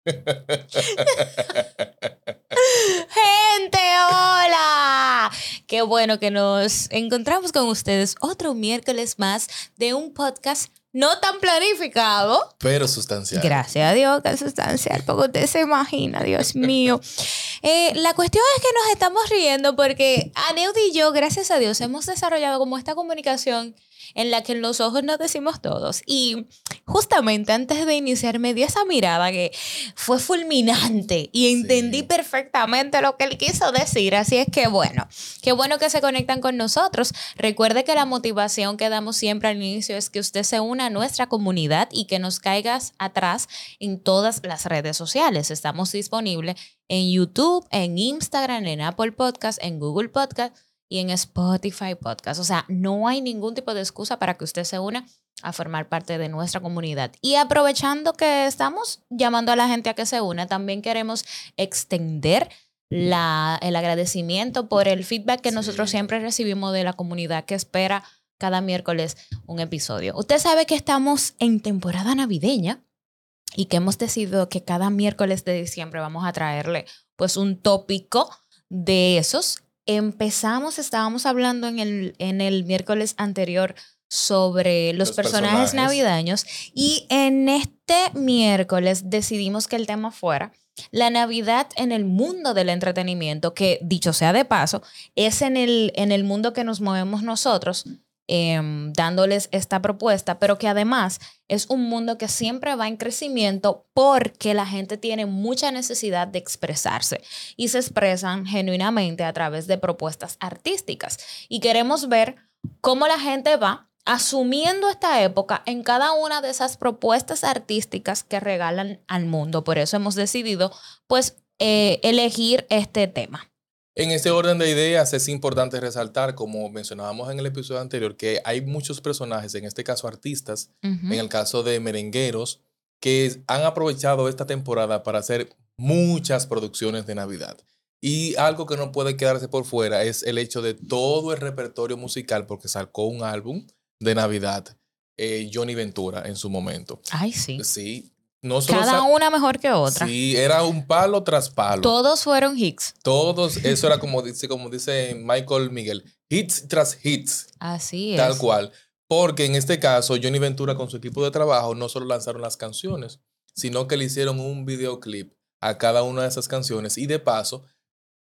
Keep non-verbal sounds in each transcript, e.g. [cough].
[laughs] Gente, hola. Qué bueno que nos encontramos con ustedes otro miércoles más de un podcast no tan planificado. Pero sustancial. Gracias a Dios que es sustancial, porque usted se imagina, Dios mío. Eh, la cuestión es que nos estamos riendo porque Aneudi y yo, gracias a Dios, hemos desarrollado como esta comunicación en la que en los ojos nos decimos todos. Y justamente antes de iniciar me dio esa mirada que fue fulminante y entendí perfectamente lo que él quiso decir. Así es que bueno, qué bueno que se conectan con nosotros. Recuerde que la motivación que damos siempre al inicio es que usted se una a nuestra comunidad y que nos caigas atrás en todas las redes sociales. Estamos disponibles en YouTube, en Instagram, en Apple Podcast, en Google Podcast y en Spotify Podcast. O sea, no hay ningún tipo de excusa para que usted se una a formar parte de nuestra comunidad. Y aprovechando que estamos llamando a la gente a que se una, también queremos extender la, el agradecimiento por el feedback que nosotros siempre recibimos de la comunidad que espera cada miércoles un episodio. Usted sabe que estamos en temporada navideña y que hemos decidido que cada miércoles de diciembre vamos a traerle pues un tópico de esos empezamos, estábamos hablando en el, en el miércoles anterior sobre los, personajes, navideños y en este miércoles decidimos que el tema fuera la Navidad en el mundo del entretenimiento, que dicho sea de paso, es en el, en el mundo que nos movemos nosotros, Em, dándoles esta propuesta, pero que además es un mundo que siempre va en crecimiento porque la gente tiene mucha necesidad de expresarse y se expresan genuinamente a través de propuestas artísticas. Y queremos ver cómo la gente va asumiendo esta época en cada una de esas propuestas artísticas que regalan al mundo. Por eso hemos decidido, pues, eh, elegir este tema. En este orden de ideas es importante resaltar, como mencionábamos en el episodio anterior, que hay muchos personajes, en este caso artistas, en el caso de merengueros, que han aprovechado esta temporada para hacer muchas producciones de Navidad. Y algo que no puede quedarse por fuera es el hecho de todo el repertorio musical, porque sacó un álbum de Navidad, eh, Johnny Ventura, en su momento. Ay, sí. Sí, cada una mejor que otra. Sí, era un palo tras palo. Todos fueron hits. Todos, [laughs] eso era como dice, como dice Michael Miguel, hits tras hits. Así es. Tal cual. Porque en este caso, Johnny Ventura con su equipo de trabajo no solo lanzaron las canciones, sino que le hicieron un videoclip a cada una de esas canciones. Y de paso,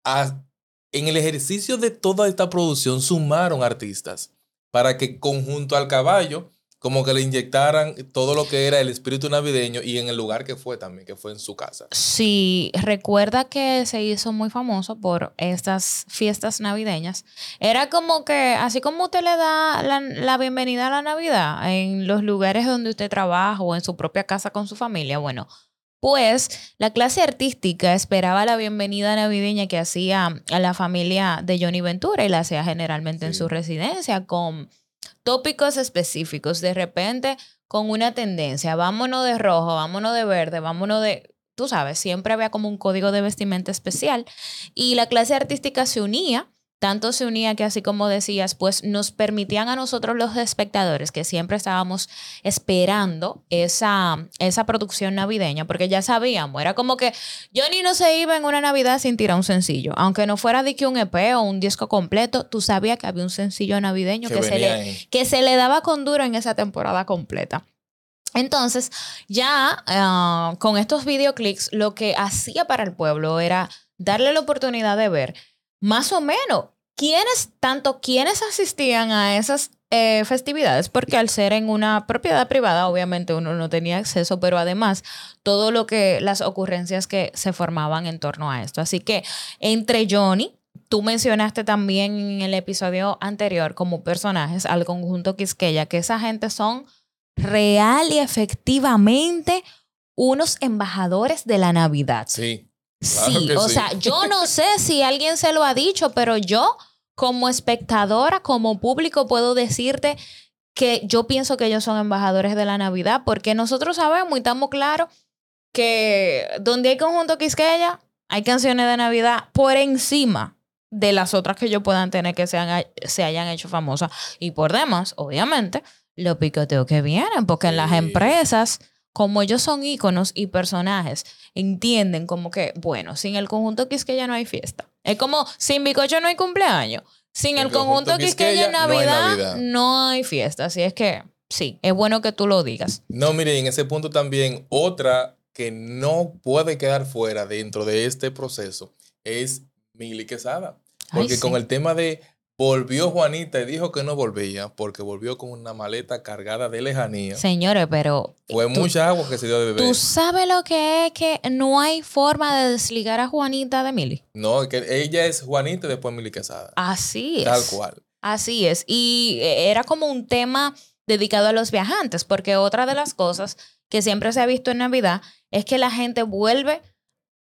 en el ejercicio de toda esta producción sumaron artistas para que conjunto al caballo como que le inyectaran todo lo que era el espíritu navideño y en el lugar que fue también, que fue en su casa. Sí, recuerda que se hizo muy famoso por estas fiestas navideñas. Era como que, así como usted le da la, bienvenida a la Navidad en los lugares donde usted trabaja o en su propia casa con su familia, bueno, pues la clase artística esperaba la bienvenida navideña que hacía a la familia de Johnny Ventura y la hacía generalmente en su residencia con tópicos específicos, de repente con una tendencia, vámonos de rojo, vámonos de verde, vámonos de, tú sabes, siempre había como un código de vestimenta especial y la clase artística se unía tanto se unía que así como decías, pues nos permitían a nosotros los espectadores que siempre estábamos esperando esa, esa producción navideña, porque ya sabíamos, era como que Johnny no se iba en una Navidad sin tirar un sencillo, aunque no fuera de que un EP o un disco completo, tú sabías que había un sencillo navideño que, se, le, que se le daba con duro en esa temporada completa. Entonces, ya ah, con estos videoclips, lo que hacía para el pueblo era darle la oportunidad de ver más o menos ¿Quiénes, tanto quienes asistían a esas eh, festividades? Porque al ser en una propiedad privada, obviamente uno no tenía acceso, pero además todo lo que, las ocurrencias que se formaban en torno a esto. Así que entre Johnny, tú mencionaste también en el episodio anterior como personajes al conjunto Quisqueya, que esa gente son real y efectivamente unos embajadores de la Navidad. Sí. Sí, o sí. sea, yo no sé si alguien se lo ha dicho, pero yo como espectadora, como público, puedo decirte que yo pienso que ellos son embajadores de la Navidad, porque nosotros sabemos y estamos claros que donde hay conjunto Quisqueya, hay canciones de Navidad por encima de las otras que ellos puedan tener que se, han- se hayan hecho famosas. Y por demás, obviamente, los picoteos que vienen, porque en las empresas, como ellos son íconos y personajes, entienden como que, bueno, sin el conjunto Quisqueya no hay fiesta. Es como, sin Bicocho no hay cumpleaños. Sin el, conjunto Quisqueya en no hay Navidad, Navidad. no hay fiesta. Así es que, sí, es bueno que tú lo digas. No, mire, en ese punto también, otra que no puede quedar fuera dentro de este proceso es Mili Quesada. Ay, Porque sí. con el tema de volvió Juanita y dijo que no volvía porque volvió con una maleta cargada de lejanía. Señores, pero Fue tú- mucha agua que se dio de beber. ¿Tú sabes lo que es que no hay forma de desligar a Juanita de Mili? No, que ella es Juanita y después Mili Quesada. Así es. Tal cual. Así es. Y eh, era como un tema dedicado a los viajantes, porque otra de las cosas que siempre se ha visto en Navidad es que la gente vuelve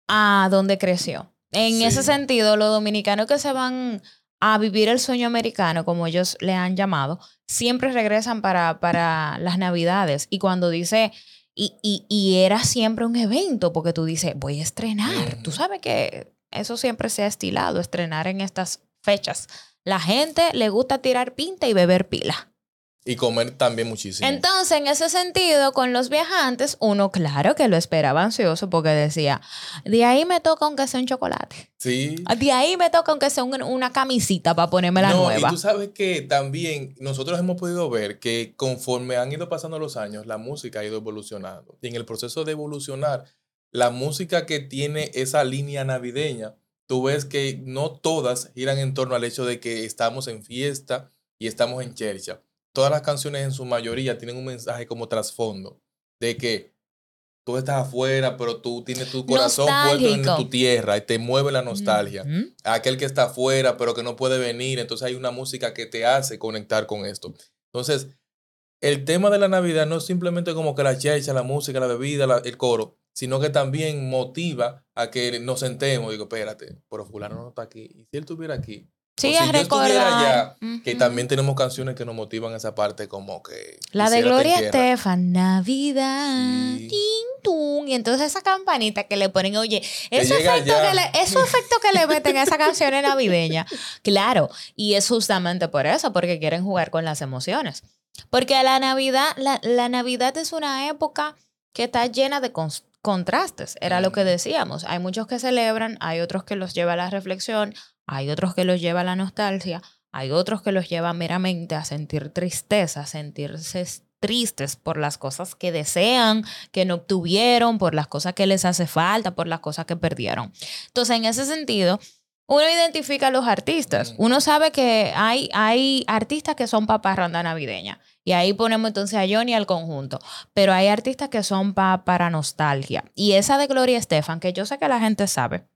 a donde creció. En Sí. ese sentido, los dominicanos que se van a vivir el sueño americano, como ellos le han llamado, siempre regresan para, para las Navidades. Y cuando dice, y, y, y era siempre un evento, porque tú dices, voy a estrenar. Tú sabes que eso siempre se ha estilado, estrenar en estas fechas. La gente le gusta tirar pinta y beber pila. Y comer también muchísimo. Entonces, en ese sentido, con los viajantes, uno claro que lo esperaba ansioso porque decía, de ahí me toca aunque sea un chocolate. sí. De ahí me toca aunque sea un- una camisita para ponerme la no, nueva. y tú sabes que también nosotros hemos podido ver que conforme han ido pasando los años, la música ha ido evolucionando. Y en el proceso de evolucionar, la música que tiene esa línea navideña, tú ves que no todas giran en torno al hecho de que estamos en fiesta y estamos en chercha. Todas las canciones en su mayoría tienen un mensaje como trasfondo de que tú estás afuera, pero tú tienes tu corazón puesto en tu tierra y te mueve la nostalgia aquel que está afuera pero que no puede venir, entonces hay una música que te hace conectar con esto. Entonces, el tema de la Navidad no es simplemente como que la checha, la música, la bebida, la- el coro, sino que también motiva a que nos sentemos. Digo, espérate, pero fulano no está aquí. ¿Y si él estuviera aquí? Sí, a si yo estuviera recordar. allá, que Ujú. también tenemos canciones que nos motivan esa parte como que... La de Gloria. Estefan, Navidad, Sí. tin, tum. Y entonces esa campanita que le ponen, oye, ese llega efecto, ya. que le, ese [laughs] efecto que le meten a esa canción navideña. Claro, y es justamente por eso, porque quieren jugar con las emociones. Porque la Navidad, la, la Navidad es una época que está llena de cons- contrastes, era lo que decíamos. Hay muchos que celebran, hay otros que los lleva a la reflexión, hay otros que los lleva a la nostalgia, hay otros que los lleva meramente a sentir tristeza, a sentirse tristes por las cosas que desean, que no obtuvieron, por las cosas que les hace falta, por las cosas que perdieron. Entonces, en ese sentido, uno identifica a los artistas. Ujú. Uno sabe que hay, hay artistas que son para parranda navideña. Y ahí ponemos entonces a Johnny al conjunto. Pero hay artistas que son pa- para nostalgia. Y esa de Gloria Estefan, que yo sé que la gente sabe,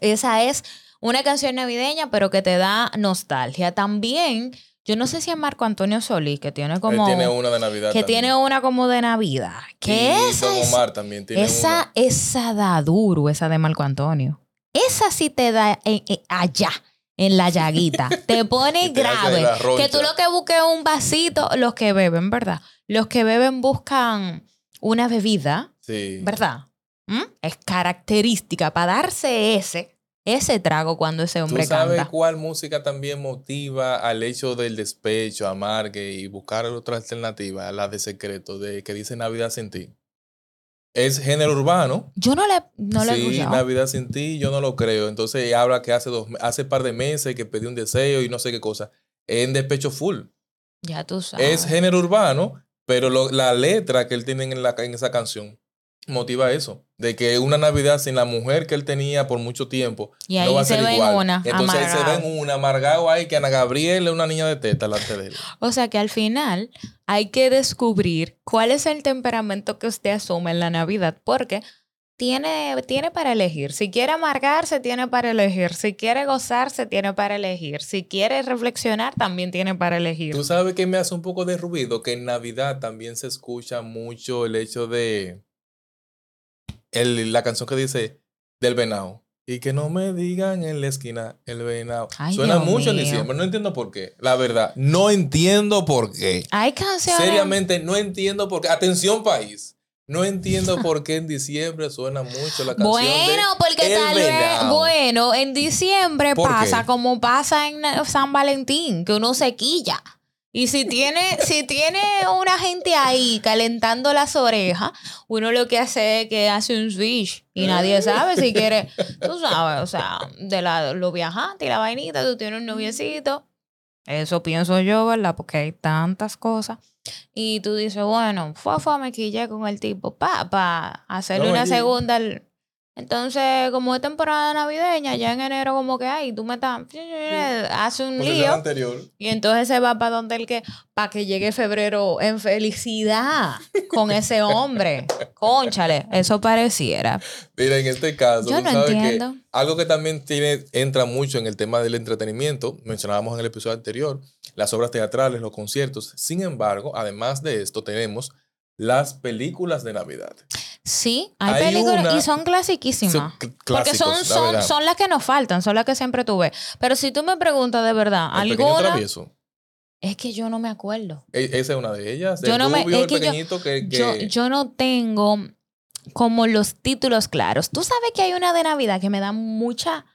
esa es una canción navideña, pero que te da nostalgia. También, yo no sé si es Marco Antonio Solís, que tiene como. Él tiene una de Navidad que también. tiene una como de Navidad. Que Y esa Don es- Omar también tiene esa, una. esa da duro, esa de Marco Antonio. Esa sí te da en- en- allá, en la llaguita. [laughs] Te pone te grave. Que tú lo que busques es un vasito, los que beben, ¿verdad? Los que beben buscan una bebida, Sí. ¿verdad? ¿Mm? Es característica para darse ese, ese trago cuando ese ¿Tú hombre sabes canta. cuál música también motiva al hecho del despecho, amargue y buscar otra alternativa? La de secreto, de que dice Navidad sin ti. Es género urbano. Yo no le, no le he sí, escuchado. Navidad sin ti, yo no lo creo. Entonces habla que hace dos, hace par de meses que pedí un deseo y no sé qué cosa. En despecho full. Ya tú sabes. Es género urbano, pero lo- la letra que él tiene en, la, en esa canción motiva eso. De que una Navidad sin la mujer que él tenía por mucho tiempo y ahí no va a se ser ve igual. una, Entonces él se ve amargado. en una amargado ahí que Ana Gabriel es una niña de teta delante de él. O sea que al final hay que descubrir cuál es el temperamento que usted asume en la Navidad, porque tiene, tiene para elegir. Si quiere amargarse, tiene para elegir. Si quiere gozarse, tiene para elegir. Si quiere reflexionar, también tiene para elegir. Tú sabes que me hace un poco de ruido que en Navidad también se escucha mucho el hecho de el- la canción que dice del venado. Y que no me digan en la esquina el venado. Ay, Suena Dios mucho en diciembre. No entiendo por qué. La verdad, no entiendo por qué. Hay canciones. Seriamente, no entiendo por qué. Atención, país. No entiendo por qué en diciembre suena mucho la canción. Bueno, de porque El tal vez, bueno, en diciembre ¿Por pasa qué? como pasa en San Valentín, que uno se quilla. Y si tiene, si tiene una gente ahí calentando las orejas, uno lo que hace es que hace un switch y nadie sabe si quiere, [laughs] tú sabes, o sea, de la, lo viajante y la vainita, tú tienes un noviecito. Eso pienso yo, ¿verdad? Porque hay tantas cosas. Y tú dices, bueno, fue, me quillé con el tipo, pa, pa, hacerle No, una segunda. Entonces, como es temporada navideña, ya en enero como que, ay, tú me estás, hace un Posición lío. anterior. Y entonces se va para donde el que, para que llegue febrero en felicidad con ese hombre. [laughs] Conchale, eso pareciera. Mira, en este caso, Yo tú no sabes entiendo. que algo que también tiene, entra mucho en el tema del entretenimiento, mencionábamos en el episodio anterior, las obras teatrales, los conciertos. Sin embargo, además de esto, tenemos las películas de Navidad. Sí, hay, Hay películas y son clasiquísimas. Son Porque son, la son, las que nos faltan, son las que siempre tuve. Pero si tú me preguntas de verdad, El alguna, travieso. es que yo no me acuerdo. E- esa es una de ellas. Yo no me- es el que yo- pequeñito que... que- Yo, yo no tengo como los títulos claros. Tú sabes que hay una de Navidad que me da mucha,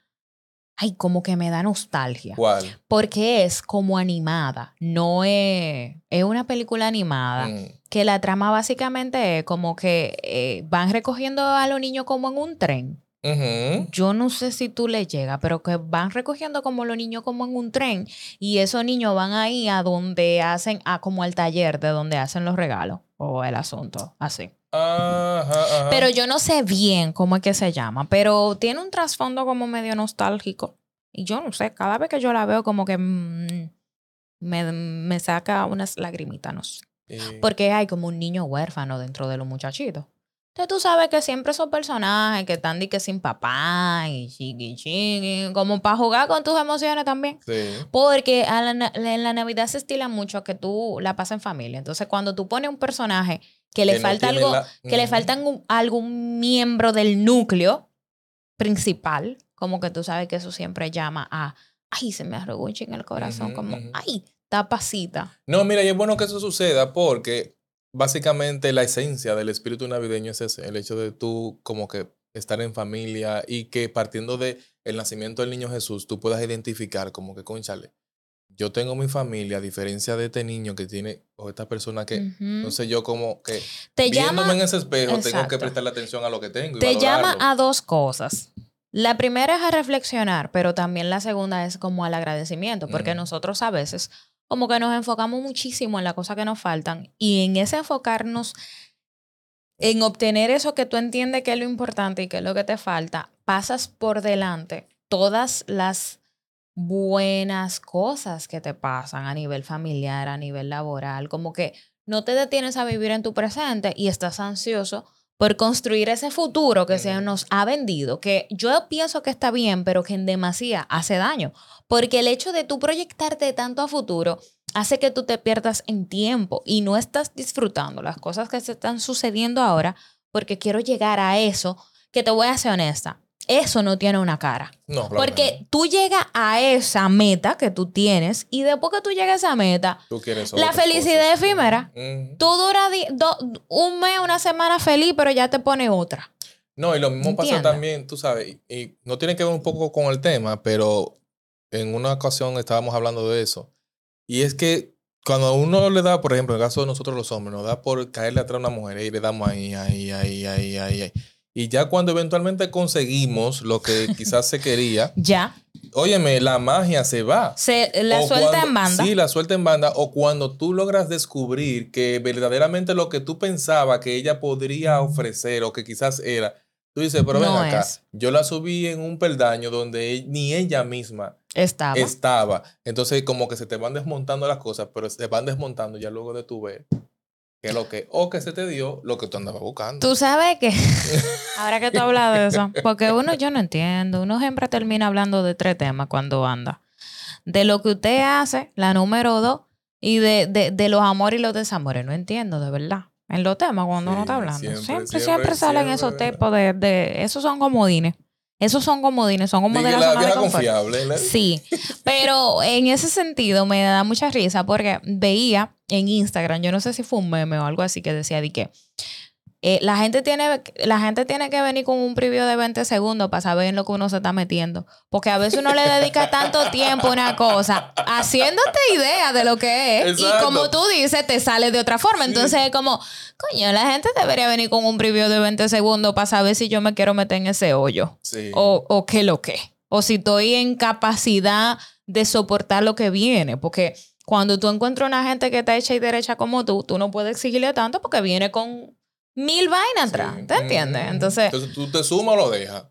ay, como que me da nostalgia. ¿Cuál? Porque es como animada, no es, es una película animada. Mm. Que la trama básicamente es como que eh, van recogiendo a los niños como en un tren. Yo no sé si tú le llegas, pero que van recogiendo como los niños como en un tren y esos niños van ahí a donde hacen, a como al taller de donde hacen los regalos o el asunto, así. Ajá, ajá. Pero yo no sé bien cómo es que se llama, pero tiene un trasfondo como medio nostálgico. Y yo no sé, cada vez que yo la veo como que mm, me, me saca unas lagrimitas, no sé. Eh, Porque hay como un niño huérfano dentro de los muchachitos. Entonces tú sabes que siempre esos personajes que están de que sin papá y chiqui chiqui, como para jugar con tus emociones también. sí. Porque a la en la Navidad se estila mucho que tú la pasas en familia. Entonces cuando tú pones un personaje que le Que falta algo, la- que le faltan un- algún miembro del núcleo principal, como que tú sabes que eso siempre llama a, ay, se me arrugó un chin el corazón, como, ay, tapacita. No, mira, y es bueno que eso suceda porque básicamente la esencia del espíritu navideño es ese, el hecho de tú como que estar en familia y que partiendo de el nacimiento del niño Jesús, tú puedas identificar como que, conchale, yo tengo mi familia, a diferencia de este niño que tiene, o esta persona que, Ujú. entonces yo como que te viéndome llama, en ese espejo tengo que prestarle atención a lo que tengo. Y te llama a dos cosas. La primera es a reflexionar, pero también la segunda es como al agradecimiento, porque nosotros a veces como que nos enfocamos muchísimo en las cosas que nos faltan y en ese enfocarnos en obtener eso que tú entiendes que es lo importante y que es lo que te falta, pasas por delante todas las buenas cosas que te pasan a nivel familiar, a nivel laboral, como que no te detienes a vivir en tu presente y estás ansioso por construir ese futuro que se nos ha vendido, que yo pienso que está bien, pero que en demasía hace daño, porque el hecho de tú proyectarte tanto a futuro hace que tú te pierdas en tiempo y no estás disfrutando las cosas que se están sucediendo ahora, porque quiero llegar a eso, que te voy a ser honesta, eso no tiene una cara. No, claro Porque tú llegas a esa meta que tú tienes y después que tú llegas a esa meta. Tú la felicidad cosas. efímera. Tú duras un mes, una semana feliz, pero ya te pone otra. No, y lo mismo pasa también, tú sabes, y, y no tiene que ver un poco con el tema, pero en una ocasión estábamos hablando de eso. Y es que cuando a uno le da, por ejemplo, en el caso de nosotros los hombres, nos da por caerle atrás a una mujer y le damos ahí, ahí, ahí, ahí, ahí, ahí. Y ya cuando eventualmente conseguimos lo que [laughs] quizás se quería, Ya. óyeme, la magia se va. Se la O suelta cuando- en banda. Sí, la suelta en banda. O cuando tú logras descubrir que verdaderamente lo que tú pensabas que ella podría ofrecer o que quizás era, tú dices, pero ven acá, es. yo la subí en un peldaño donde e- ni ella misma Estaba. estaba. Entonces, como que se te van desmontando las cosas, pero se van desmontando ya luego de tu ver que lo que, o que se te dio lo que tú andabas buscando. Tú sabes que, [laughs] ahora que tú hablas de eso, porque uno yo no entiendo, uno siempre termina hablando de tres temas cuando anda. De lo que usted hace, la número dos, y de, de, de los amores y los desamores. No entiendo, de verdad. En los temas, cuando uno Sí, está hablando. siempre, Siempre, siempre, siempre, salen esos tipos de, de... Esos son comodines. Esos son comodines, son como de la, la zona de confort. confiable. ¿le? Sí, pero en ese sentido me da mucha risa porque veía en Instagram, yo no sé si fue un meme o algo así que decía de que eh, la, gente tiene, la gente tiene que venir con un preview de 20 segundos para saber en lo que uno se está metiendo. Porque a veces uno le dedica tanto tiempo a una cosa, haciéndote idea de lo que es. Exacto. Y como tú dices, te sale de otra forma. Sí. Entonces es como, coño, la gente debería venir con un preview de 20 segundos para saber si yo me quiero meter en ese hoyo Sí. o, o qué lo que. O si estoy en capacidad de soportar lo que viene. Porque cuando tú encuentras una gente que está hecha y derecha como tú, tú no puedes exigirle tanto porque viene con mil vainas atrás. Sí. ¿Te entiendes? Mm. Entonces, Entonces tú te sumas o lo dejas.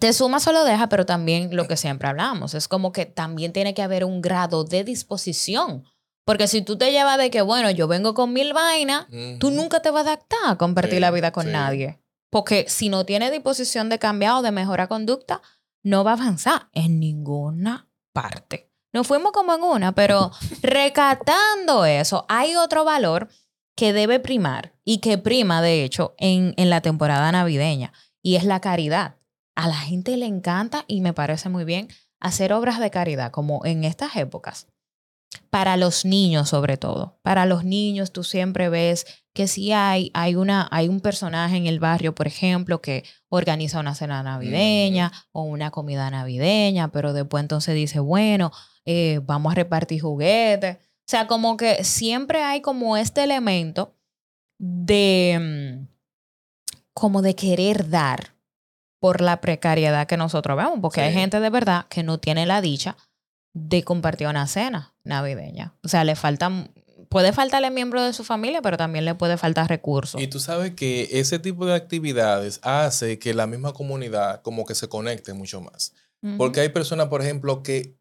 te sumas o lo deja, pero también lo que siempre hablamos. Es como que también tiene que haber un grado de disposición. Porque si tú te llevas de que, bueno, yo vengo con mil vainas, tú nunca te vas a adaptar a compartir Sí, la vida con sí. nadie. Porque si no tiene disposición de cambiar o de mejorar conducta, no va a avanzar en ninguna parte. Nos fuimos como en una, pero [laughs] recatando eso, hay otro valor que debe primar y que prima, de hecho, en, en la temporada navideña, y es la caridad. A la gente le encanta y me parece muy bien hacer obras de caridad, como en estas épocas. Para los niños, sobre todo. Para los niños, tú siempre ves que si hay, hay, una, hay un personaje en el barrio, por ejemplo, que organiza una cena navideña o una comida navideña, pero después entonces dice, bueno, eh, vamos a repartir juguetes. O sea, como que siempre hay como este elemento de, mm, como de querer dar por la precariedad que nosotros vemos, porque hay gente de verdad que no tiene la dicha de compartir una cena navideña. O sea, le faltan, puede faltarle miembro de su familia, pero también le puede faltar recursos. Y tú sabes que ese tipo de actividades hace que la misma comunidad como que se conecte mucho más. Porque hay personas, por ejemplo, que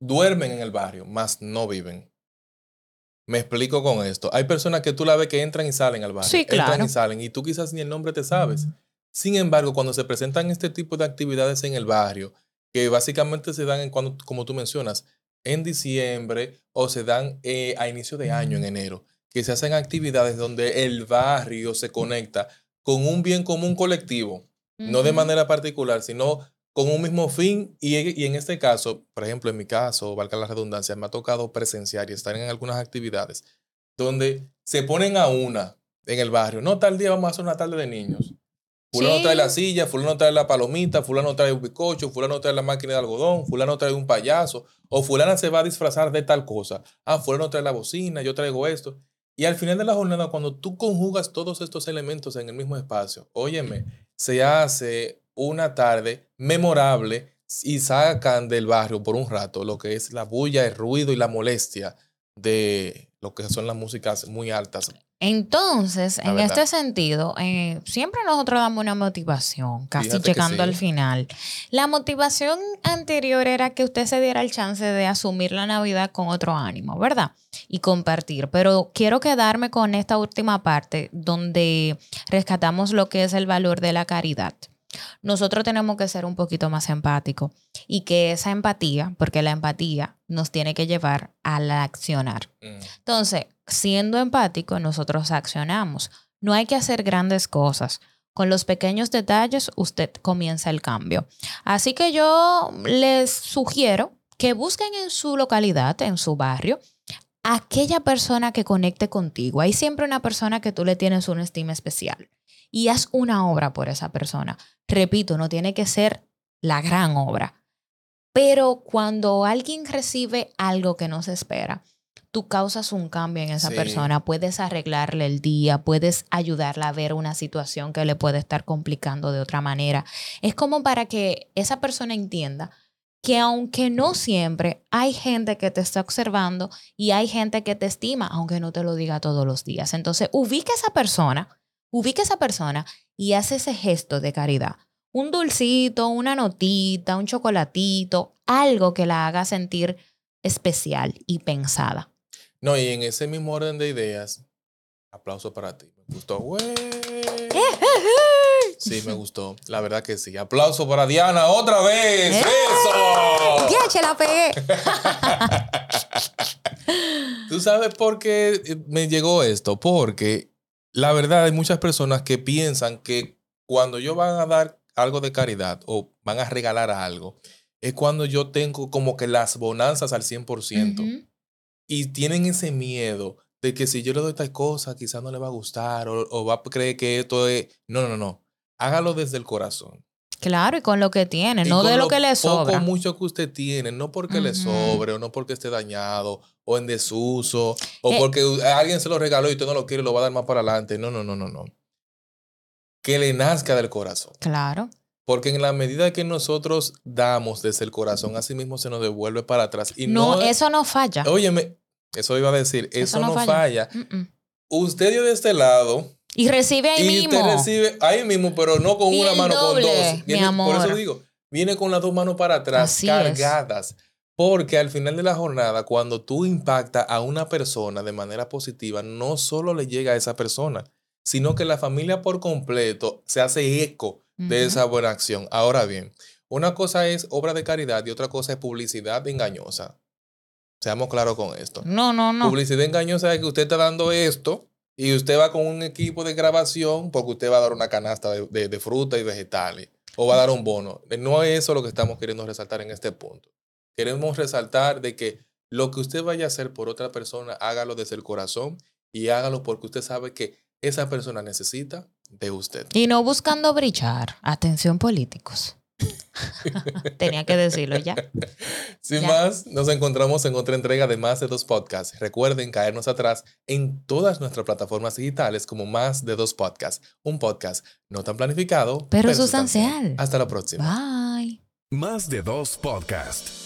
duermen en el barrio, más no viven. Me explico con esto. Hay personas que tú la ves que entran y salen al barrio. Sí, Entran claro. y salen y tú quizás ni el nombre te sabes. Sin embargo, cuando se presentan este tipo de actividades en el barrio, que básicamente se dan en cuando, como tú mencionas, en diciembre o se dan eh, a inicio de año, en enero, que se hacen actividades donde el barrio se conecta con un bien común colectivo, no de manera particular, sino con un mismo fin. Y, y en este caso, por ejemplo, en mi caso, valga la redundancia, me ha tocado presenciar y estar en algunas actividades donde se ponen a una en el barrio. No, tal día vamos a hacer una tarde de niños. Fulano Sí. trae la silla, fulano trae la palomita, fulano trae un bizcocho, fulano trae la máquina de algodón, fulano trae un payaso, o fulana se va a disfrazar de tal cosa. Ah, fulano trae la bocina, yo traigo esto. Y al final de la jornada, cuando tú conjugas todos estos elementos en el mismo espacio, óyeme, se hace una tarde memorable y sacan del barrio por un rato lo que es la bulla, el ruido y la molestia de lo que son las músicas muy altas. Entonces, en este sentido, eh, siempre nosotros damos una motivación, casi Fíjate llegando sí. al final. La motivación anterior era que usted se diera el chance de asumir la Navidad con otro ánimo, ¿verdad? Y compartir. Pero quiero quedarme con esta última parte donde rescatamos lo que es el valor de la caridad. Nosotros tenemos que ser un poquito más empáticos y que esa empatía, porque la empatía nos tiene que llevar al accionar. Mm. Entonces, siendo empático, nosotros accionamos. No hay que hacer grandes cosas. Con los pequeños detalles, usted comienza el cambio. Así que yo les sugiero que busquen en su localidad, en su barrio, aquella persona que conecte contigo. Hay siempre una persona que tú le tienes una estima especial. Y haz una obra por esa persona. Repito, no tiene que ser la gran obra. Pero cuando alguien recibe algo que no se espera, tú causas un cambio en esa Sí. persona, puedes arreglarle el día, puedes ayudarla a ver una situación que le puede estar complicando de otra manera. Es como para que esa persona entienda que aunque no siempre hay gente que te está observando y hay gente que te estima, aunque no te lo diga todos los días. Entonces, ubica a esa persona, ubica a esa persona y hace ese gesto de caridad. Un dulcito, una notita, un chocolatito, algo que la haga sentir especial y pensada. No, y en ese mismo orden de ideas, aplauso para ti. Me gustó. ¡Güey! Sí, me gustó. La verdad que sí. Aplauso para Diana otra vez. ¡Eh! ¡Eso! ¡Ya, se la pegué! [laughs] ¿Tú sabes por qué eh, me llegó esto? Porque la verdad hay muchas personas que piensan que cuando ellos van a dar algo de caridad o van a regalar algo, es cuando yo tengo como que las bonanzas al 100%. Ujú. Y tienen ese miedo de que si yo le doy tal cosa, quizás no le va a gustar o, o va a creer que esto es... No, no, no. Hágalo desde el corazón. Claro, y con lo que tiene, Y no de lo que le sobra. Poco mucho que usted tiene, no porque le sobre o no porque esté dañado o en desuso o Eh. porque alguien se lo regaló y usted no lo quiere y lo va a dar más para adelante. No, no, no, no, no. Que le nazca del corazón. Claro. Porque en la medida que nosotros damos desde el corazón, así mismo se nos devuelve para atrás. Y no, no, eso no falla. Óyeme, eso iba a decir, eso, no, falla. Mm, mm. Usted dio de este lado Y recibe ahí y mismo. usted recibe ahí mismo, pero no con Y una mano, doble, con dos. mi Viene- Por amor. eso digo, viene con las dos manos para atrás, Así es. Porque al final de la jornada, cuando tú impactas a una persona de manera positiva, no solo le llega a esa persona, sino que la familia por completo se hace eco de esa buena acción. Ahora bien, una cosa es obra de caridad y otra cosa es publicidad engañosa. Seamos claros con esto. No, no, no. Publicidad engañosa es que usted está dando esto y usted va con un equipo de grabación porque usted va a dar una canasta de, de- de fruta y vegetales o va a dar un bono. No es eso lo que estamos queriendo resaltar en este punto. Queremos resaltar de que lo que usted vaya a hacer por otra persona, hágalo desde el corazón y hágalo porque usted sabe que esa persona necesita de usted. Y no buscando brillar. Atención, políticos. [laughs] Tenía que decirlo ya. Sin Ya. más, nos encontramos en otra entrega de Más de Dos Podcasts. Recuerden caernos atrás en todas nuestras plataformas digitales como Más de Dos Podcasts. Un podcast no tan planificado, Pero sustancial. Hasta la próxima. Bye. Más de dos podcast.